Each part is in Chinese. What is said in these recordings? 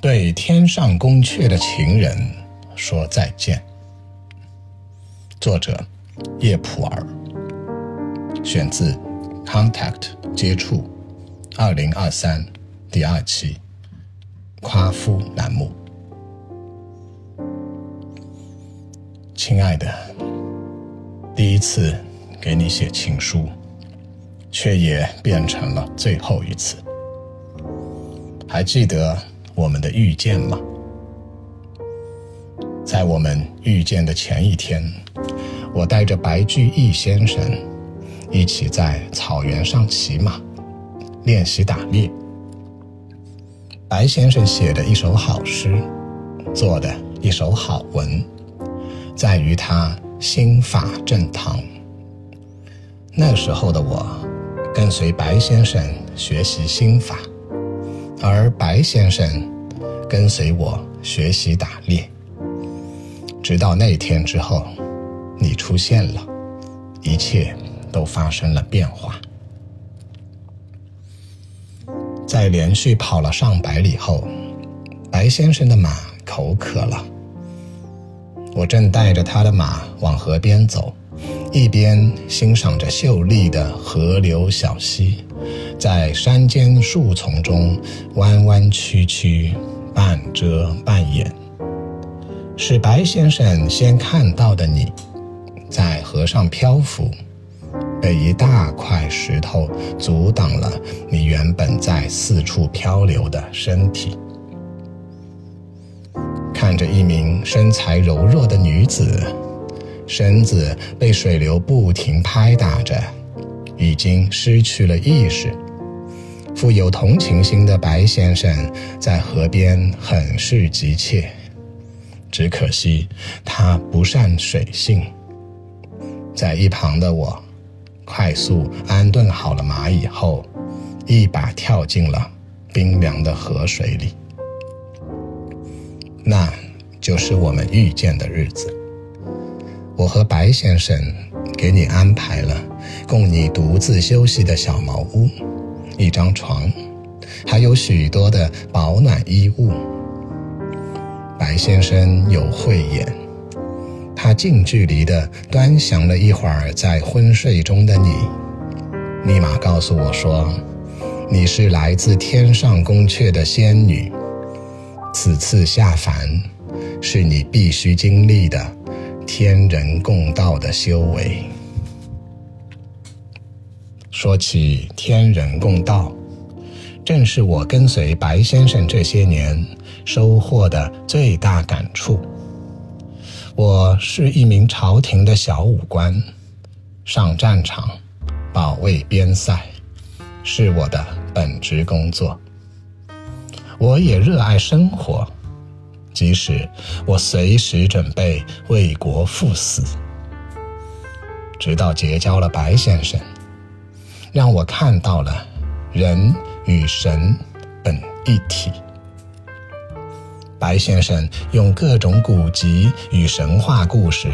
对天上宫阙的情人说再见。作者：叶普尔。选自《Contact》接触，二零二三第二期，夸夫栏目。亲爱的，第一次给你写情书，却也变成了最后一次。还记得我们的遇见吗？在我们遇见的前一天，我带着白居易先生一起在草原上骑马，练习打猎。白先生写的一首好诗，做的一首好文，在于他心法正堂。那时候的我，跟随白先生学习心法。而白先生跟随我学习打猎，直到那天之后，你出现了，一切都发生了变化。在连续跑了上百里后，白先生的马口渴了，我正带着他的马往河边走，一边欣赏着秀丽的河流小溪。在山间树丛中弯弯曲曲，半遮半掩，是白先生先看到的你，在河上漂浮，被一大块石头阻挡了你原本在四处漂流的身体。看着一名身材柔弱的女子，身子被水流不停拍打着，已经失去了意识。富有同情心的白先生在河边很是急切，只可惜他不善水性。在一旁的我，快速安顿好了马以后，一把跳进了冰凉的河水里。那就是我们遇见的日子。我和白先生给你安排了供你独自休息的小茅屋。一张床，还有许多的保暖衣物。白先生有慧眼，他近距离地端详了一会儿在昏睡中的你，立马告诉我说：“你是来自天上宫阙的仙女，此次下凡，是你必须经历的天人共道的修为。”说起天人共道，正是我跟随白先生这些年收获的最大感触。我是一名朝廷的小武官，上战场保卫边塞是我的本职工作。我也热爱生活，即使我随时准备为国赴死。直到结交了白先生。让我看到了人与神本一体。白先生用各种古籍与神话故事，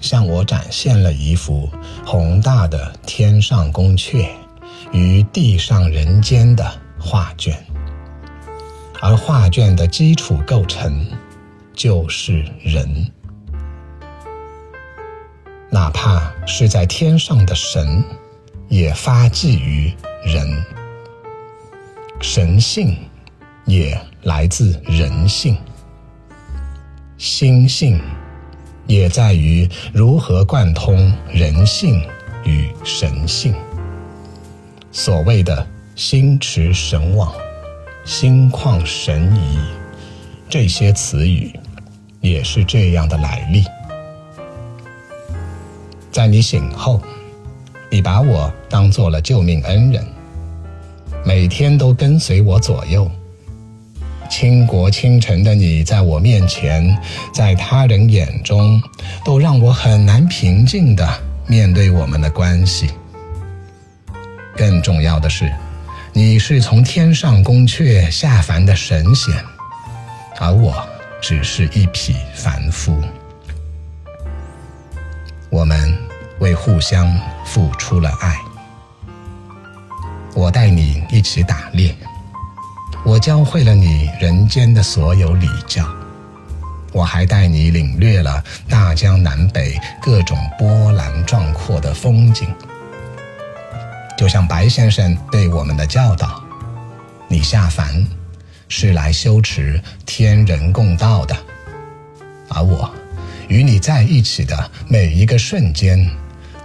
向我展现了一幅宏大的天上宫阙与地上人间的画卷，而画卷的基础构成就是人，哪怕是在天上的神。也发迹于人，神性也来自人性，心性也在于如何贯通人性与神性。所谓的心驰神往、心旷神怡，这些词语也是这样的来历。在你醒后。你把我当做了救命恩人，每天都跟随我左右。倾国倾城的你，在我面前，在他人眼中，都让我很难平静的面对我们的关系。更重要的是，你是从天上宫阙下凡的神仙，而我只是一匹凡夫。我们。为互相付出了爱，我带你一起打猎，我教会了你人间的所有礼教，我还带你领略了大江南北各种波澜壮阔的风景。就像白先生对我们的教导，你下凡是来修持天人共道的，而我与你在一起的每一个瞬间，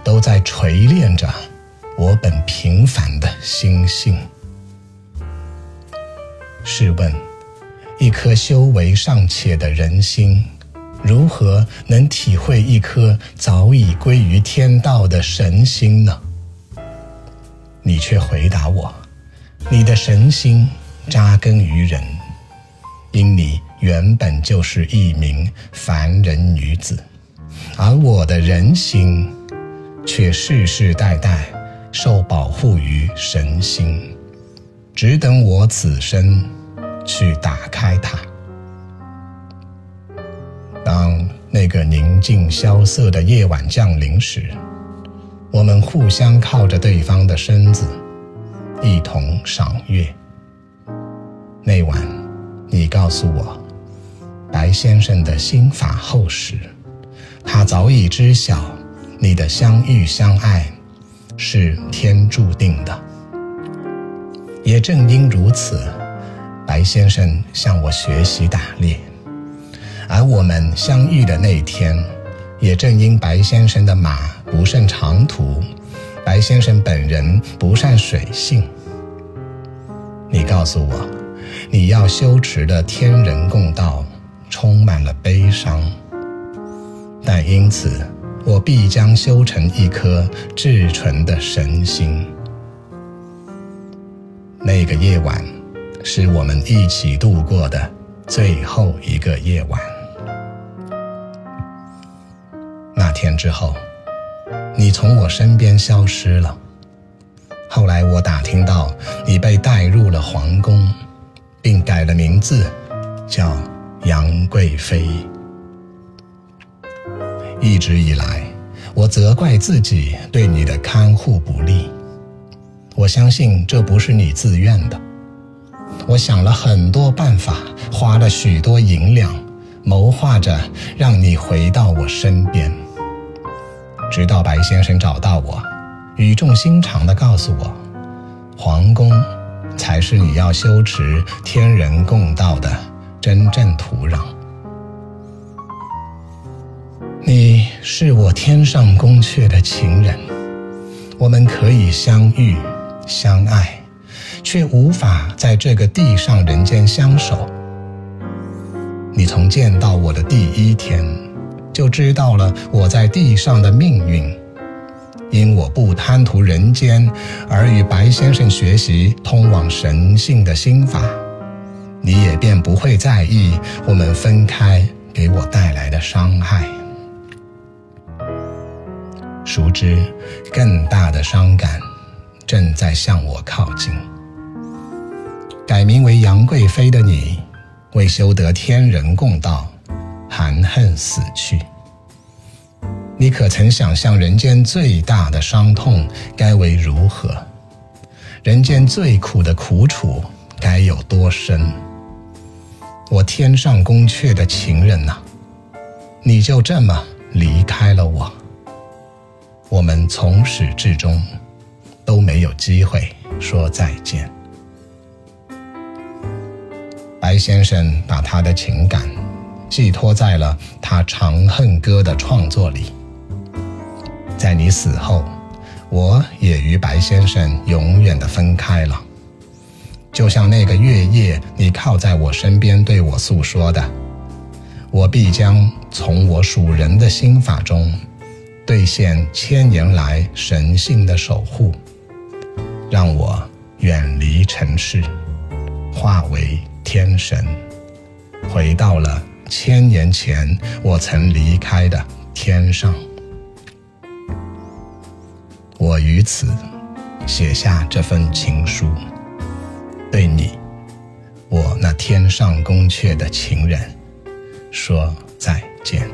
都在锤炼着我本平凡的心性。试问，一颗修为尚浅的人心，如何能体会一颗早已归于天道的神心呢？你却回答我：你的神心扎根于人，因你原本就是一名凡人女子，而我的人心却世世代代受保护于神心，只等我此生。去打开它。当那个宁静萧瑟的夜晚降临时，我们互相靠着对方的身子，一同赏月。那晚，你告诉我，白先生的心法厚实，他早已知晓你的相遇相爱是天注定的。也正因如此。白先生向我学习打猎，而我们相遇的那天，也正因白先生的马不胜长途，白先生本人不善水性。你告诉我，你要修持的天人共道充满了悲伤，但因此我必将修成一颗至纯的神心。那个夜晚。是我们一起度过的最后一个夜晚。那天之后，你从我身边消失了。后来我打听到你被带入了皇宫，并改了名字，叫杨贵妃。一直以来，我责怪自己对你的看护不利。我相信这不是你自愿的。我想了很多办法，花了许多银两，谋划着让你回到我身边。直到白先生找到我，语重心长地告诉我，皇宫才是你要修持天人共道的真正土壤。你是我天上宫阙的情人，我们可以相遇相爱。却无法在这个地上人间相守。你从见到我的第一天，就知道了我在地上的命运。因我不贪图人间，而与白先生学习通往神性的心法，你也便不会在意我们分开给我带来的伤害。熟知，更大的伤感正在向我靠近。改名为杨贵妃的你，为修得天人共道，含恨死去。你可曾想象人间最大的伤痛该为如何？人间最苦的苦楚该有多深？我天上宫阙的情人呐，你就这么离开了我。我们从始至终都没有机会说再见。白先生把他的情感寄托在了他《长恨歌》的创作里。在你死后，我也与白先生永远的分开了。就像那个月夜，你靠在我身边对我诉说的：“我必将从我属人的心法中兑现千年来神性的守护，让我远离尘世，化为。”天神回到了千年前我曾离开的天上，我于此写下这份情书，对你，我那天上宫阙的情人，说再见。